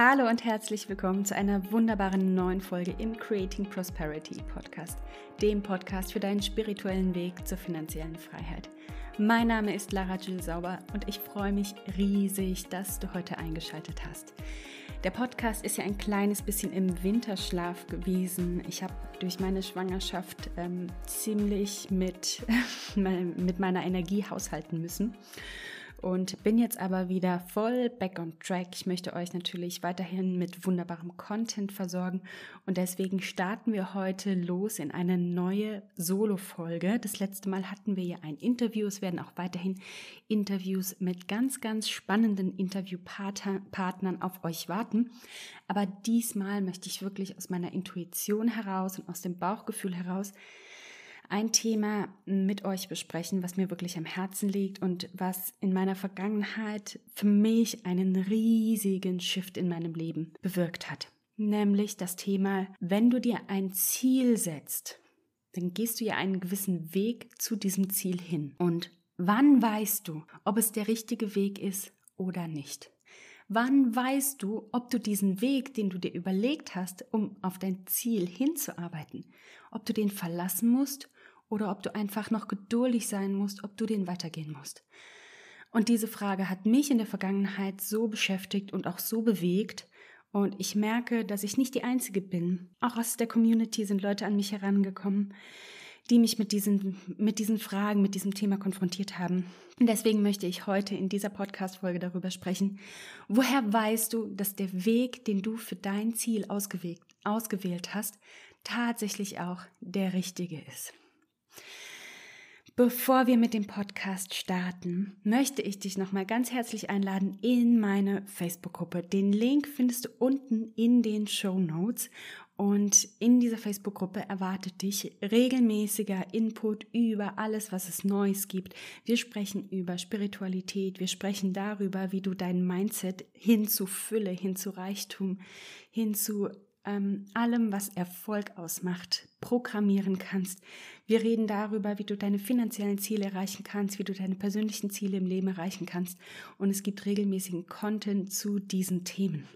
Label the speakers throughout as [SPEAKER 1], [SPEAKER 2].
[SPEAKER 1] Hallo und herzlich willkommen zu einer wunderbaren neuen Folge im Creating Prosperity Podcast, dem Podcast für deinen spirituellen Weg zur finanziellen Freiheit. Mein Name ist Lara Jill Sauber und ich freue mich riesig, dass du heute eingeschaltet hast. Der Podcast ist ja ein kleines bisschen im Winterschlaf gewesen. Ich habe durch meine Schwangerschaft ähm, ziemlich mit, mit meiner Energie haushalten müssen und bin jetzt aber wieder voll back on track. Ich möchte euch natürlich weiterhin mit wunderbarem Content versorgen und deswegen starten wir heute los in eine neue Solo-Folge. Das letzte Mal hatten wir ja ein Interview. Es werden auch weiterhin Interviews mit ganz, ganz spannenden Interviewpartnern auf euch warten. Aber diesmal möchte ich wirklich aus meiner Intuition heraus und aus dem Bauchgefühl heraus ein Thema mit euch besprechen, was mir wirklich am Herzen liegt und was in meiner Vergangenheit für mich einen riesigen Shift in meinem Leben bewirkt hat. Nämlich das Thema, wenn du dir ein Ziel setzt, dann gehst du ja einen gewissen Weg zu diesem Ziel hin. Und wann weißt du, ob es der richtige Weg ist oder nicht? Wann weißt du, ob du diesen Weg, den du dir überlegt hast, um auf dein Ziel hinzuarbeiten, ob du den verlassen musst oder ob du einfach noch geduldig sein musst, ob du den weitergehen musst. Und diese Frage hat mich in der Vergangenheit so beschäftigt und auch so bewegt. Und ich merke, dass ich nicht die Einzige bin. Auch aus der Community sind Leute an mich herangekommen, die mich mit diesen, mit diesen Fragen, mit diesem Thema konfrontiert haben. Und deswegen möchte ich heute in dieser Podcast-Folge darüber sprechen. Woher weißt du, dass der Weg, den du für dein Ziel ausgewählt, ausgewählt hast, tatsächlich auch der richtige ist? Bevor wir mit dem Podcast starten, möchte ich dich nochmal ganz herzlich einladen in meine Facebook-Gruppe. Den Link findest du unten in den Show Notes. Und in dieser Facebook-Gruppe erwartet dich regelmäßiger Input über alles, was es Neues gibt. Wir sprechen über Spiritualität, wir sprechen darüber, wie du dein Mindset hin zu Fülle, hin zu Reichtum, hin zu ähm, allem, was Erfolg ausmacht, programmieren kannst. Wir reden darüber, wie du deine finanziellen Ziele erreichen kannst, wie du deine persönlichen Ziele im Leben erreichen kannst. Und es gibt regelmäßigen Content zu diesen Themen.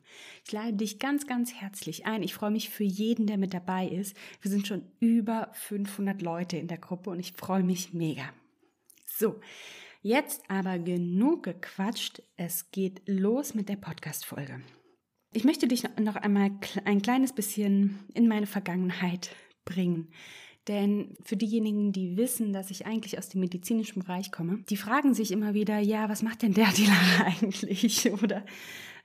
[SPEAKER 1] Ich lade dich ganz, ganz herzlich ein. Ich freue mich für jeden, der mit dabei ist. Wir sind schon über 500 Leute in der Gruppe und ich freue mich mega. So. Jetzt aber genug gequatscht. Es geht los mit der Podcast-Folge. Ich möchte dich noch einmal ein kleines bisschen in meine Vergangenheit bringen. Denn für diejenigen, die wissen, dass ich eigentlich aus dem medizinischen Bereich komme, die fragen sich immer wieder, ja, was macht denn der Dealer eigentlich? Oder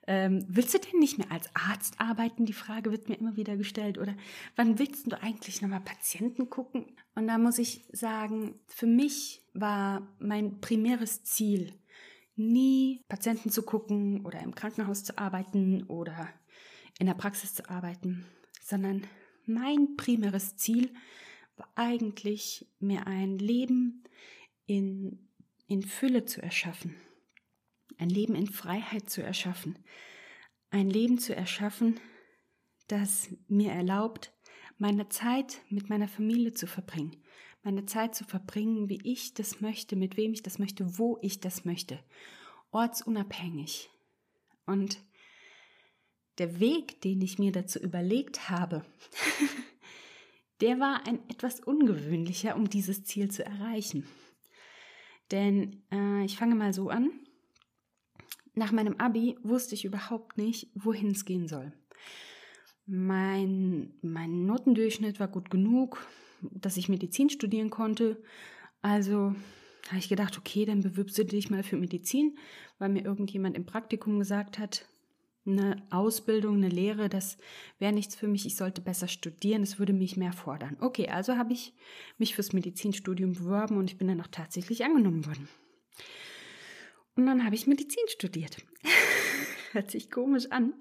[SPEAKER 1] ähm, willst du denn nicht mehr als Arzt arbeiten? Die Frage wird mir immer wieder gestellt. Oder wann willst du eigentlich nochmal Patienten gucken? Und da muss ich sagen, für mich war mein primäres Ziel, nie Patienten zu gucken oder im Krankenhaus zu arbeiten oder in der Praxis zu arbeiten, sondern mein primäres Ziel war eigentlich, mir ein Leben in, in Fülle zu erschaffen, ein Leben in Freiheit zu erschaffen, ein Leben zu erschaffen, das mir erlaubt, meine Zeit mit meiner Familie zu verbringen, meine Zeit zu verbringen, wie ich das möchte, mit wem ich das möchte, wo ich das möchte, ortsunabhängig. Und der Weg, den ich mir dazu überlegt habe, der war ein etwas ungewöhnlicher, um dieses Ziel zu erreichen. Denn äh, ich fange mal so an. Nach meinem Abi wusste ich überhaupt nicht, wohin es gehen soll. Mein, mein Notendurchschnitt war gut genug, dass ich Medizin studieren konnte. Also habe ich gedacht, okay, dann bewirbst du dich mal für Medizin, weil mir irgendjemand im Praktikum gesagt hat, eine Ausbildung, eine Lehre, das wäre nichts für mich, ich sollte besser studieren, das würde mich mehr fordern. Okay, also habe ich mich fürs Medizinstudium beworben und ich bin dann auch tatsächlich angenommen worden. Und dann habe ich Medizin studiert. Hört sich komisch an.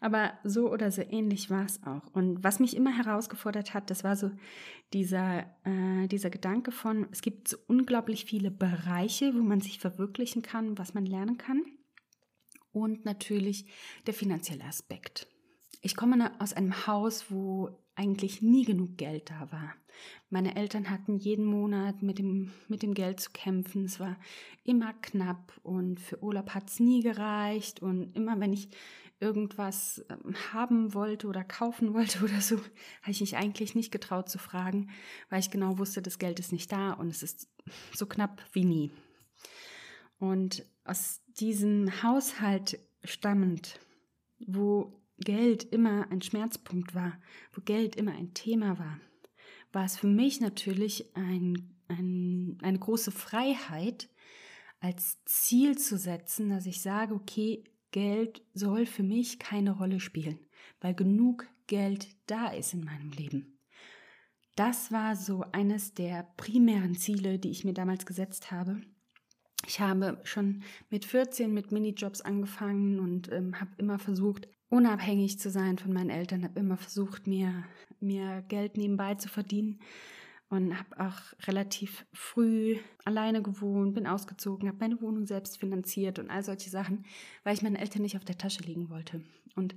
[SPEAKER 1] Aber so oder so ähnlich war es auch. Und was mich immer herausgefordert hat, das war so dieser, äh, dieser Gedanke von, es gibt so unglaublich viele Bereiche, wo man sich verwirklichen kann, was man lernen kann. Und natürlich der finanzielle Aspekt. Ich komme aus einem Haus, wo eigentlich nie genug Geld da war. Meine Eltern hatten jeden Monat mit dem, mit dem Geld zu kämpfen. Es war immer knapp und für Urlaub hat es nie gereicht. Und immer wenn ich irgendwas ähm, haben wollte oder kaufen wollte oder so, habe ich mich eigentlich nicht getraut zu fragen, weil ich genau wusste, das Geld ist nicht da und es ist so knapp wie nie. Und aus diesem Haushalt stammend, wo Geld immer ein Schmerzpunkt war, wo Geld immer ein Thema war, war es für mich natürlich ein, ein, eine große Freiheit, als Ziel zu setzen, dass ich sage, okay, Geld soll für mich keine Rolle spielen, weil genug Geld da ist in meinem Leben. Das war so eines der primären Ziele, die ich mir damals gesetzt habe. Ich habe schon mit 14 mit Minijobs angefangen und ähm, habe immer versucht, unabhängig zu sein von meinen Eltern, habe immer versucht, mir, mir Geld nebenbei zu verdienen und habe auch relativ früh alleine gewohnt, bin ausgezogen, habe meine Wohnung selbst finanziert und all solche Sachen, weil ich meinen Eltern nicht auf der Tasche liegen wollte. Und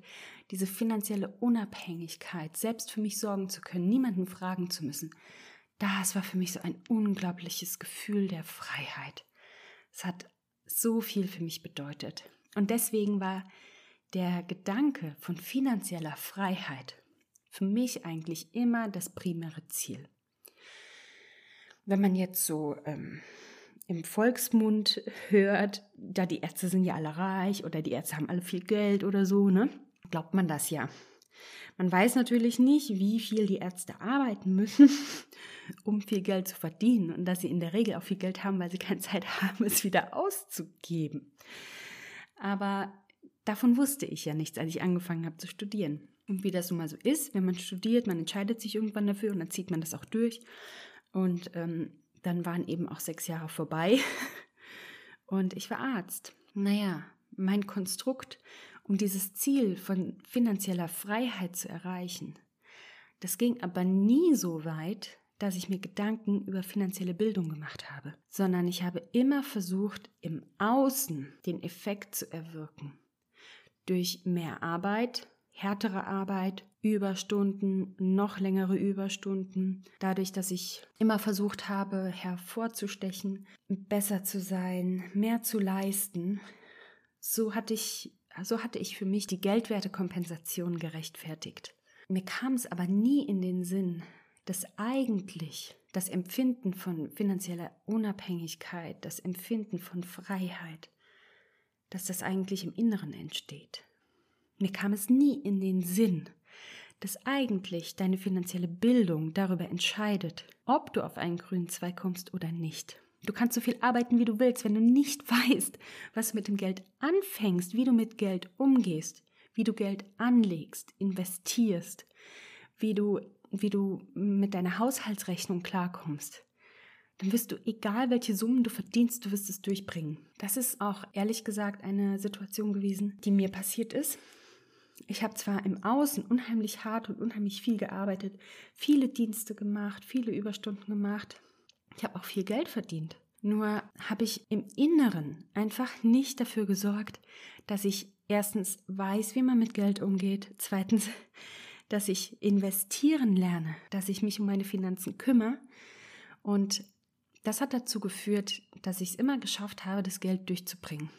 [SPEAKER 1] diese finanzielle Unabhängigkeit, selbst für mich sorgen zu können, niemanden fragen zu müssen, das war für mich so ein unglaubliches Gefühl der Freiheit. Es hat so viel für mich bedeutet. Und deswegen war der Gedanke von finanzieller Freiheit für mich eigentlich immer das primäre Ziel. Wenn man jetzt so ähm, im Volksmund hört, da die Ärzte sind ja alle reich oder die Ärzte haben alle viel Geld oder so, ne? Glaubt man das ja. Man weiß natürlich nicht, wie viel die Ärzte arbeiten müssen, um viel Geld zu verdienen und dass sie in der Regel auch viel Geld haben, weil sie keine Zeit haben, es wieder auszugeben. Aber Davon wusste ich ja nichts, als ich angefangen habe zu studieren. Und wie das nun mal so ist, wenn man studiert, man entscheidet sich irgendwann dafür und dann zieht man das auch durch. Und ähm, dann waren eben auch sechs Jahre vorbei und ich war Arzt. Naja, mein Konstrukt, um dieses Ziel von finanzieller Freiheit zu erreichen, das ging aber nie so weit, dass ich mir Gedanken über finanzielle Bildung gemacht habe, sondern ich habe immer versucht, im Außen den Effekt zu erwirken durch mehr Arbeit, härtere Arbeit, Überstunden, noch längere Überstunden, dadurch, dass ich immer versucht habe, hervorzustechen, besser zu sein, mehr zu leisten, so hatte ich, so hatte ich für mich die Geldwertekompensation gerechtfertigt. Mir kam es aber nie in den Sinn, dass eigentlich das Empfinden von finanzieller Unabhängigkeit, das Empfinden von Freiheit, dass das eigentlich im Inneren entsteht. Mir kam es nie in den Sinn, dass eigentlich deine finanzielle Bildung darüber entscheidet, ob du auf einen grünen Zweig kommst oder nicht. Du kannst so viel arbeiten, wie du willst, wenn du nicht weißt, was du mit dem Geld anfängst, wie du mit Geld umgehst, wie du Geld anlegst, investierst, wie du, wie du mit deiner Haushaltsrechnung klarkommst dann wirst du, egal welche Summen du verdienst, du wirst es durchbringen. Das ist auch ehrlich gesagt eine Situation gewesen, die mir passiert ist. Ich habe zwar im Außen unheimlich hart und unheimlich viel gearbeitet, viele Dienste gemacht, viele Überstunden gemacht. Ich habe auch viel Geld verdient. Nur habe ich im Inneren einfach nicht dafür gesorgt, dass ich erstens weiß, wie man mit Geld umgeht, zweitens, dass ich investieren lerne, dass ich mich um meine Finanzen kümmere und das hat dazu geführt, dass ich es immer geschafft habe, das Geld durchzubringen.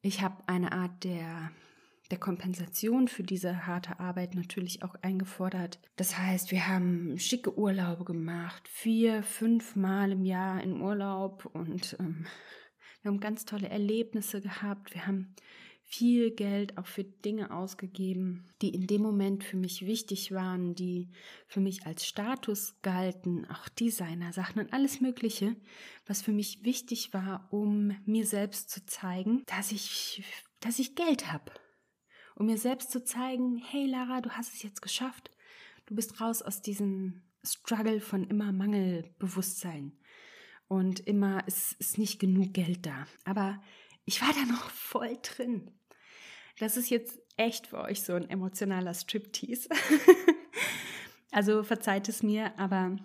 [SPEAKER 1] Ich habe eine Art der, der Kompensation für diese harte Arbeit natürlich auch eingefordert. Das heißt, wir haben schicke Urlaube gemacht, vier, fünf Mal im Jahr in Urlaub und ähm, wir haben ganz tolle Erlebnisse gehabt. Wir haben viel Geld auch für Dinge ausgegeben, die in dem Moment für mich wichtig waren, die für mich als Status galten, auch Designer-Sachen und alles Mögliche, was für mich wichtig war, um mir selbst zu zeigen, dass ich, dass ich Geld habe. Um mir selbst zu zeigen, hey Lara, du hast es jetzt geschafft. Du bist raus aus diesem Struggle von immer Mangelbewusstsein. Und immer ist, ist nicht genug Geld da. Aber ich war da noch voll drin. Das ist jetzt echt für euch so ein emotionaler Striptease. also verzeiht es mir, aber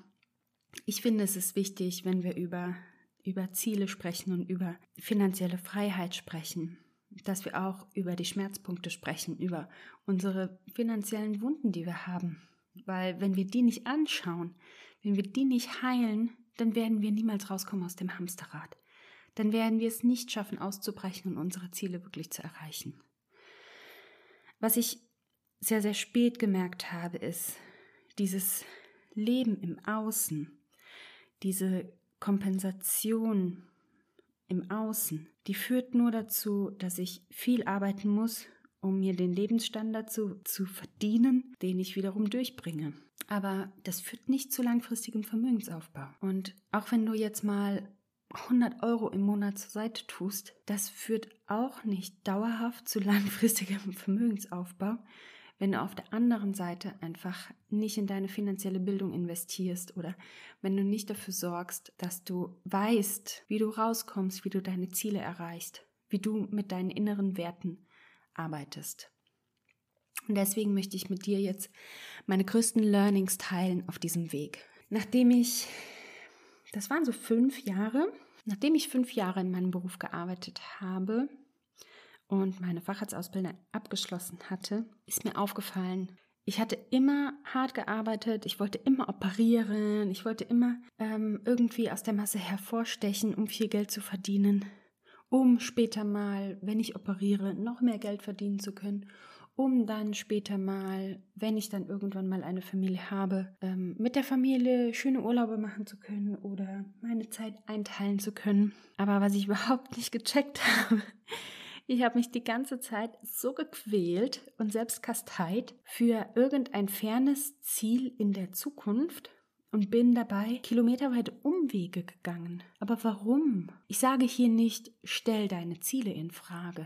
[SPEAKER 1] ich finde, es ist wichtig, wenn wir über, über Ziele sprechen und über finanzielle Freiheit sprechen, dass wir auch über die Schmerzpunkte sprechen, über unsere finanziellen Wunden, die wir haben. Weil wenn wir die nicht anschauen, wenn wir die nicht heilen, dann werden wir niemals rauskommen aus dem Hamsterrad. Dann werden wir es nicht schaffen, auszubrechen und unsere Ziele wirklich zu erreichen. Was ich sehr, sehr spät gemerkt habe, ist dieses Leben im Außen, diese Kompensation im Außen, die führt nur dazu, dass ich viel arbeiten muss, um mir den Lebensstandard zu, zu verdienen, den ich wiederum durchbringe. Aber das führt nicht zu langfristigem Vermögensaufbau. Und auch wenn du jetzt mal 100 Euro im Monat zur Seite tust, das führt auch nicht dauerhaft zu langfristigem Vermögensaufbau, wenn du auf der anderen Seite einfach nicht in deine finanzielle Bildung investierst oder wenn du nicht dafür sorgst, dass du weißt, wie du rauskommst, wie du deine Ziele erreichst, wie du mit deinen inneren Werten arbeitest. Und deswegen möchte ich mit dir jetzt meine größten Learnings teilen auf diesem Weg. Nachdem ich, das waren so fünf Jahre, nachdem ich fünf Jahre in meinem Beruf gearbeitet habe, und meine Facharztausbildung abgeschlossen hatte, ist mir aufgefallen, ich hatte immer hart gearbeitet, ich wollte immer operieren, ich wollte immer ähm, irgendwie aus der Masse hervorstechen, um viel Geld zu verdienen, um später mal, wenn ich operiere, noch mehr Geld verdienen zu können, um dann später mal, wenn ich dann irgendwann mal eine Familie habe, ähm, mit der Familie schöne Urlaube machen zu können oder meine Zeit einteilen zu können. Aber was ich überhaupt nicht gecheckt habe, ich habe mich die ganze Zeit so gequält und selbst kasteit für irgendein fernes Ziel in der Zukunft und bin dabei kilometerweite Umwege gegangen. Aber warum? Ich sage hier nicht, stell deine Ziele in Frage,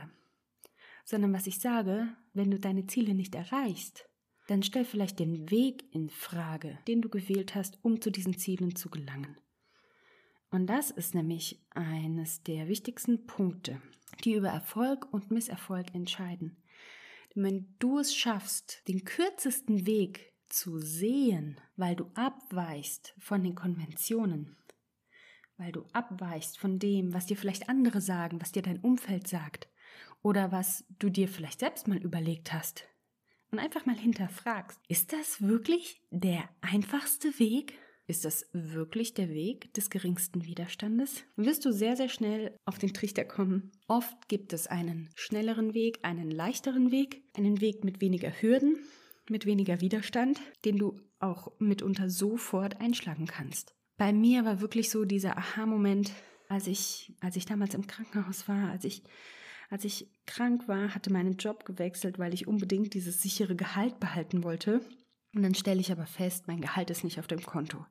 [SPEAKER 1] sondern was ich sage, wenn du deine Ziele nicht erreichst, dann stell vielleicht den Weg in Frage, den du gewählt hast, um zu diesen Zielen zu gelangen. Und das ist nämlich eines der wichtigsten Punkte die über Erfolg und Misserfolg entscheiden. Wenn du es schaffst, den kürzesten Weg zu sehen, weil du abweichst von den Konventionen, weil du abweichst von dem, was dir vielleicht andere sagen, was dir dein Umfeld sagt oder was du dir vielleicht selbst mal überlegt hast und einfach mal hinterfragst, ist das wirklich der einfachste Weg? Ist das wirklich der Weg des geringsten Widerstandes? Wirst du sehr, sehr schnell auf den Trichter kommen. Oft gibt es einen schnelleren Weg, einen leichteren Weg, einen Weg mit weniger Hürden, mit weniger Widerstand, den du auch mitunter sofort einschlagen kannst. Bei mir war wirklich so dieser Aha-Moment, als ich, als ich damals im Krankenhaus war, als ich, als ich krank war, hatte meinen Job gewechselt, weil ich unbedingt dieses sichere Gehalt behalten wollte. Und dann stelle ich aber fest, mein Gehalt ist nicht auf dem Konto.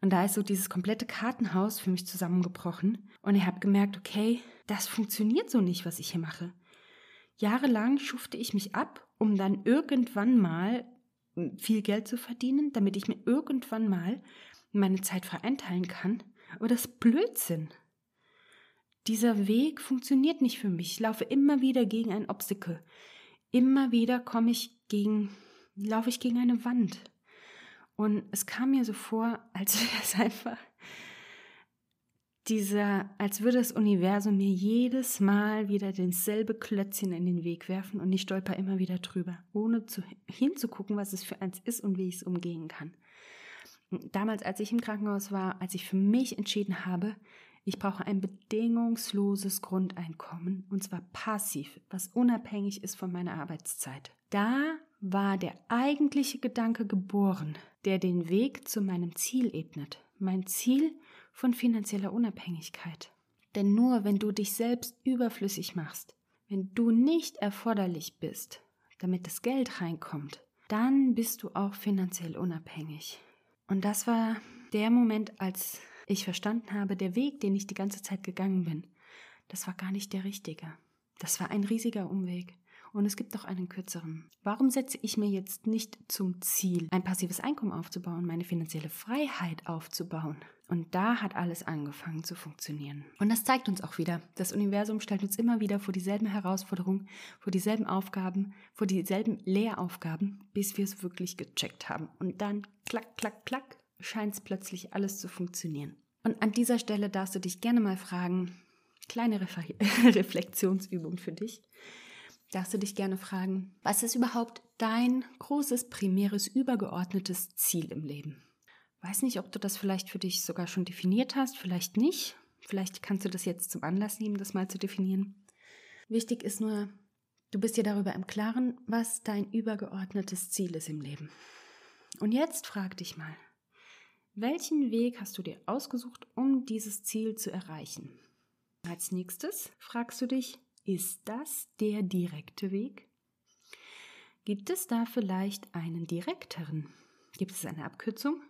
[SPEAKER 1] Und da ist so dieses komplette Kartenhaus für mich zusammengebrochen. Und ich habe gemerkt, okay, das funktioniert so nicht, was ich hier mache. Jahrelang schufte ich mich ab, um dann irgendwann mal viel Geld zu verdienen, damit ich mir irgendwann mal meine Zeit frei einteilen kann. Aber das ist Blödsinn. Dieser Weg funktioniert nicht für mich. Ich laufe immer wieder gegen ein Obstacle. Immer wieder komme ich gegen, laufe ich gegen eine Wand. Und es kam mir so vor, als wäre es einfach dieser, als würde das Universum mir jedes Mal wieder denselbe Klötzchen in den Weg werfen und ich stolper immer wieder drüber, ohne zu, hinzugucken, was es für eins ist und wie ich es umgehen kann. Damals, als ich im Krankenhaus war, als ich für mich entschieden habe, ich brauche ein bedingungsloses Grundeinkommen und zwar passiv, was unabhängig ist von meiner Arbeitszeit. Da war der eigentliche Gedanke geboren, der den Weg zu meinem Ziel ebnet, mein Ziel von finanzieller Unabhängigkeit. Denn nur wenn du dich selbst überflüssig machst, wenn du nicht erforderlich bist, damit das Geld reinkommt, dann bist du auch finanziell unabhängig. Und das war der Moment, als ich verstanden habe, der Weg, den ich die ganze Zeit gegangen bin, das war gar nicht der richtige. Das war ein riesiger Umweg. Und es gibt auch einen kürzeren. Warum setze ich mir jetzt nicht zum Ziel, ein passives Einkommen aufzubauen, meine finanzielle Freiheit aufzubauen? Und da hat alles angefangen zu funktionieren. Und das zeigt uns auch wieder, das Universum stellt uns immer wieder vor dieselben Herausforderungen, vor dieselben Aufgaben, vor dieselben Lehraufgaben, bis wir es wirklich gecheckt haben. Und dann, klack, klack, klack, scheint es plötzlich alles zu funktionieren. Und an dieser Stelle darfst du dich gerne mal fragen, kleine Reflexionsübung für dich darfst du dich gerne fragen, was ist überhaupt dein großes, primäres, übergeordnetes Ziel im Leben? Weiß nicht, ob du das vielleicht für dich sogar schon definiert hast, vielleicht nicht. Vielleicht kannst du das jetzt zum Anlass nehmen, das mal zu definieren. Wichtig ist nur, Du bist dir darüber im Klaren, was dein übergeordnetes Ziel ist im Leben. Und jetzt frag dich mal, welchen Weg hast du dir ausgesucht, um dieses Ziel zu erreichen? Als nächstes fragst du dich, ist das der direkte Weg? Gibt es da vielleicht einen direkteren? Gibt es eine Abkürzung?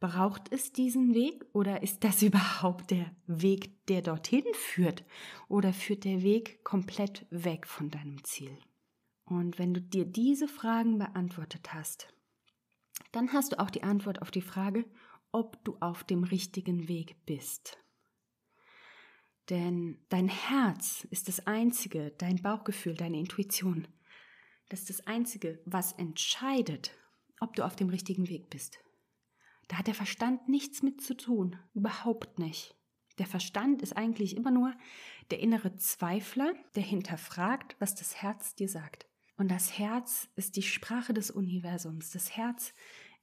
[SPEAKER 1] Braucht es diesen Weg oder ist das überhaupt der Weg, der dorthin führt? Oder führt der Weg komplett weg von deinem Ziel? Und wenn du dir diese Fragen beantwortet hast, dann hast du auch die Antwort auf die Frage, ob du auf dem richtigen Weg bist. Denn dein Herz ist das Einzige, dein Bauchgefühl, deine Intuition, das ist das Einzige, was entscheidet, ob du auf dem richtigen Weg bist. Da hat der Verstand nichts mit zu tun, überhaupt nicht. Der Verstand ist eigentlich immer nur der innere Zweifler, der hinterfragt, was das Herz dir sagt. Und das Herz ist die Sprache des Universums. Das Herz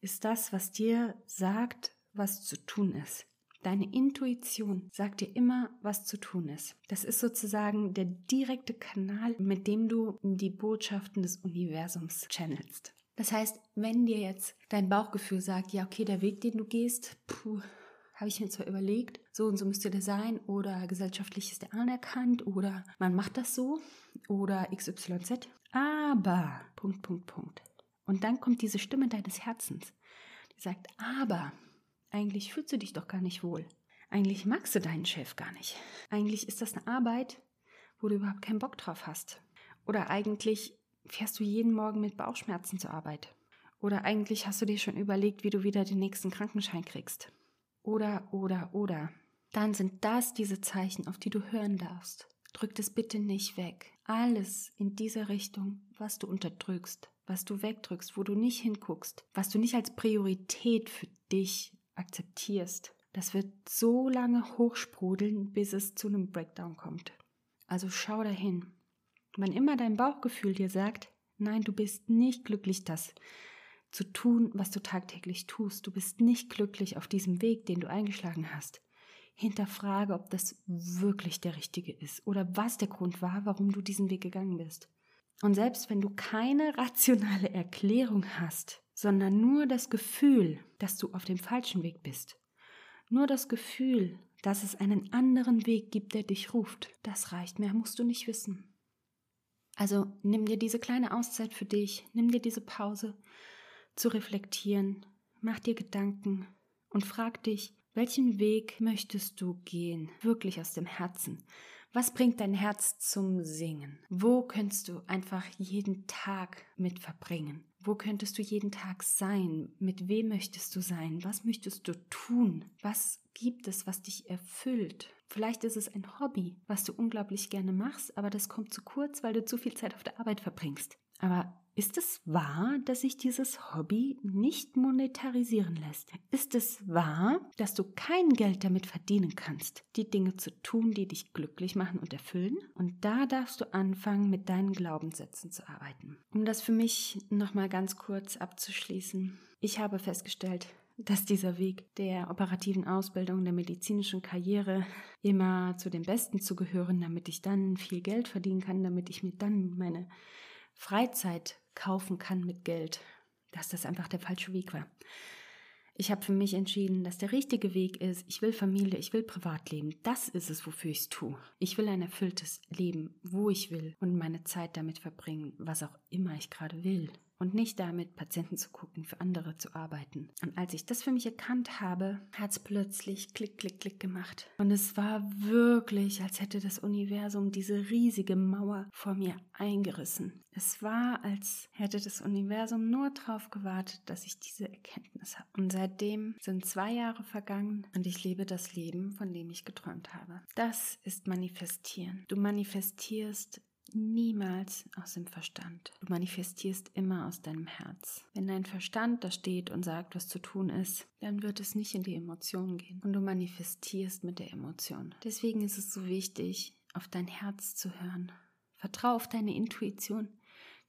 [SPEAKER 1] ist das, was dir sagt, was zu tun ist. Deine Intuition sagt dir immer, was zu tun ist. Das ist sozusagen der direkte Kanal, mit dem du die Botschaften des Universums channelst. Das heißt, wenn dir jetzt dein Bauchgefühl sagt, ja, okay, der Weg, den du gehst, puh, habe ich mir zwar überlegt, so und so müsste der sein oder gesellschaftlich ist der anerkannt oder man macht das so oder XYZ, aber Punkt, Punkt, Punkt. Und dann kommt diese Stimme deines Herzens, die sagt, aber eigentlich fühlst du dich doch gar nicht wohl. Eigentlich magst du deinen Chef gar nicht. Eigentlich ist das eine Arbeit, wo du überhaupt keinen Bock drauf hast. Oder eigentlich fährst du jeden Morgen mit Bauchschmerzen zur Arbeit? Oder eigentlich hast du dir schon überlegt, wie du wieder den nächsten Krankenschein kriegst? Oder, oder, oder. Dann sind das diese Zeichen, auf die du hören darfst. Drück das bitte nicht weg. Alles in dieser Richtung, was du unterdrückst, was du wegdrückst, wo du nicht hinguckst, was du nicht als Priorität für dich akzeptierst, das wird so lange hochsprudeln, bis es zu einem Breakdown kommt. Also schau dahin. Wann immer dein Bauchgefühl dir sagt, nein, du bist nicht glücklich, das zu tun, was du tagtäglich tust, du bist nicht glücklich auf diesem Weg, den du eingeschlagen hast, hinterfrage, ob das wirklich der richtige ist oder was der Grund war, warum du diesen Weg gegangen bist. Und selbst wenn du keine rationale Erklärung hast, sondern nur das Gefühl, dass du auf dem falschen Weg bist, nur das Gefühl, dass es einen anderen Weg gibt, der dich ruft, das reicht, mehr musst du nicht wissen. Also nimm dir diese kleine Auszeit für dich, nimm dir diese Pause zu reflektieren, mach dir Gedanken und frag dich, welchen Weg möchtest du gehen, wirklich aus dem Herzen? Was bringt dein Herz zum Singen? Wo könntest du einfach jeden Tag mit verbringen? Wo könntest du jeden Tag sein? Mit wem möchtest du sein? Was möchtest du tun? Was gibt es, was dich erfüllt? Vielleicht ist es ein Hobby, was du unglaublich gerne machst, aber das kommt zu kurz, weil du zu viel Zeit auf der Arbeit verbringst. Aber ist es wahr, dass sich dieses Hobby nicht monetarisieren lässt? Ist es wahr, dass du kein Geld damit verdienen kannst, die Dinge zu tun, die dich glücklich machen und erfüllen? Und da darfst du anfangen, mit deinen Glaubenssätzen zu arbeiten. Um das für mich nochmal ganz kurz abzuschließen. Ich habe festgestellt, dass dieser Weg der operativen Ausbildung, der medizinischen Karriere immer zu den Besten zu gehören, damit ich dann viel Geld verdienen kann, damit ich mir dann meine Freizeit kaufen kann mit Geld, dass das einfach der falsche Weg war. Ich habe für mich entschieden, dass der richtige Weg ist, ich will Familie, ich will Privatleben. Das ist es, wofür ich es tue. Ich will ein erfülltes Leben, wo ich will und meine Zeit damit verbringen, was auch immer ich gerade will und nicht damit, Patienten zu gucken, für andere zu arbeiten. Und als ich das für mich erkannt habe, hat es plötzlich klick, klick, klick gemacht. Und es war wirklich, als hätte das Universum diese riesige Mauer vor mir eingerissen. Es war, als hätte das Universum nur darauf gewartet, dass ich diese Erkenntnis habe. Und seitdem sind zwei Jahre vergangen und ich lebe das Leben, von dem ich geträumt habe. Das ist Manifestieren. Du manifestierst niemals aus dem Verstand. Du manifestierst immer aus deinem Herz. Wenn dein Verstand da steht und sagt, was zu tun ist, dann wird es nicht in die Emotionen gehen. Und du manifestierst mit der Emotion. Deswegen ist es so wichtig, auf dein Herz zu hören. Vertrau auf deine Intuition.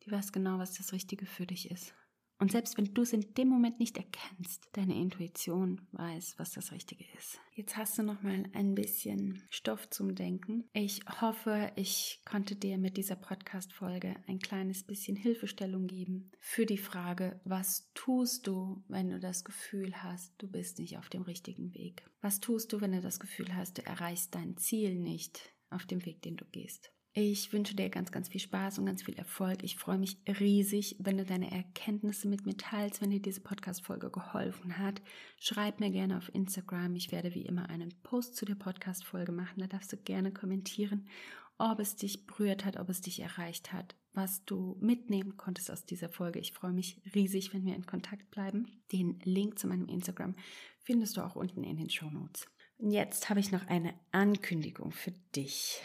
[SPEAKER 1] Die weiß genau, was das Richtige für dich ist. Und selbst wenn du es in dem Moment nicht erkennst, deine Intuition weiß, was das Richtige ist. Jetzt hast du noch mal ein bisschen Stoff zum Denken. Ich hoffe, ich konnte dir mit dieser Podcast-Folge ein kleines bisschen Hilfestellung geben für die Frage, was tust du, wenn du das Gefühl hast, du bist nicht auf dem richtigen Weg? Was tust du, wenn du das Gefühl hast, du erreichst dein Ziel nicht auf dem Weg, den du gehst? Ich wünsche dir ganz, ganz viel Spaß und ganz viel Erfolg. Ich freue mich riesig, wenn du deine Erkenntnisse mit mir teilst, wenn dir diese Podcast-Folge geholfen hat. Schreib mir gerne auf Instagram. Ich werde wie immer einen Post zu der Podcast-Folge machen. Da darfst du gerne kommentieren, ob es dich berührt hat, ob es dich erreicht hat, was du mitnehmen konntest aus dieser Folge. Ich freue mich riesig, wenn wir in Kontakt bleiben. Den Link zu meinem Instagram findest du auch unten in den Show Notes. Jetzt habe ich noch eine Ankündigung für dich.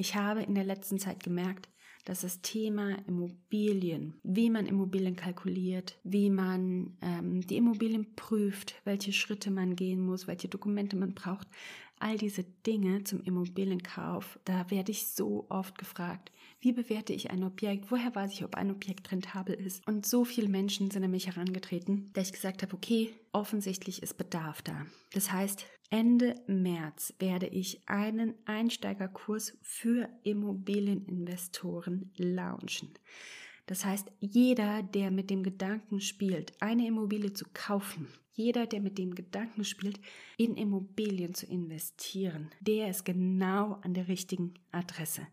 [SPEAKER 1] Ich habe in der letzten Zeit gemerkt, dass das Thema Immobilien, wie man Immobilien kalkuliert, wie man ähm, die Immobilien prüft, welche Schritte man gehen muss, welche Dokumente man braucht, all diese Dinge zum Immobilienkauf, da werde ich so oft gefragt, wie bewerte ich ein Objekt, woher weiß ich, ob ein Objekt rentabel ist. Und so viele Menschen sind an mich herangetreten, dass ich gesagt habe, okay, offensichtlich ist Bedarf da. Das heißt, Ende März werde ich einen Einsteigerkurs für Immobilieninvestoren launchen. Das heißt, jeder, der mit dem Gedanken spielt, eine Immobilie zu kaufen, jeder, der mit dem Gedanken spielt, in Immobilien zu investieren, der ist genau an der richtigen Adresse.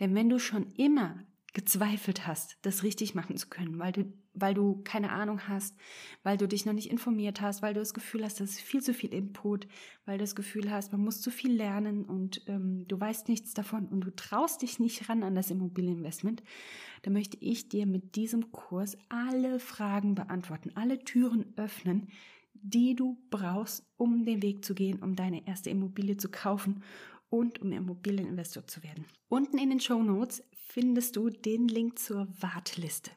[SPEAKER 1] Denn wenn du schon immer gezweifelt hast, das richtig machen zu können, weil du, weil du keine Ahnung hast, weil du dich noch nicht informiert hast, weil du das Gefühl hast, das ist viel zu viel Input, weil du das Gefühl hast, man muss zu viel lernen und ähm, du weißt nichts davon und du traust dich nicht ran an das Immobilieninvestment, dann möchte ich dir mit diesem Kurs alle Fragen beantworten, alle Türen öffnen, die du brauchst, um den Weg zu gehen, um deine erste Immobilie zu kaufen und um Immobilieninvestor zu werden. Unten in den Show Notes findest du den Link zur Warteliste.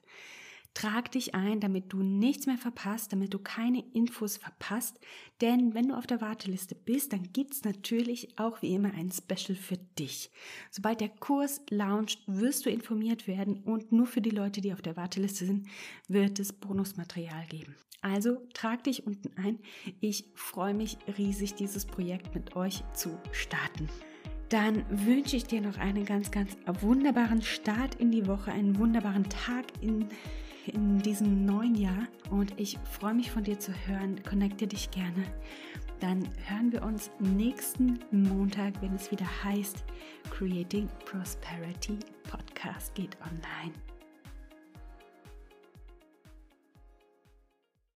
[SPEAKER 1] Trag dich ein, damit du nichts mehr verpasst, damit du keine Infos verpasst. Denn wenn du auf der Warteliste bist, dann gibt es natürlich auch wie immer ein Special für dich. Sobald der Kurs launcht, wirst du informiert werden und nur für die Leute, die auf der Warteliste sind, wird es Bonusmaterial geben. Also trag dich unten ein. Ich freue mich riesig, dieses Projekt mit euch zu starten dann wünsche ich dir noch einen ganz, ganz wunderbaren Start in die Woche, einen wunderbaren Tag in, in diesem neuen Jahr. Und ich freue mich von dir zu hören. Connecte dich gerne. Dann hören wir uns nächsten Montag, wenn es wieder heißt Creating Prosperity Podcast geht online.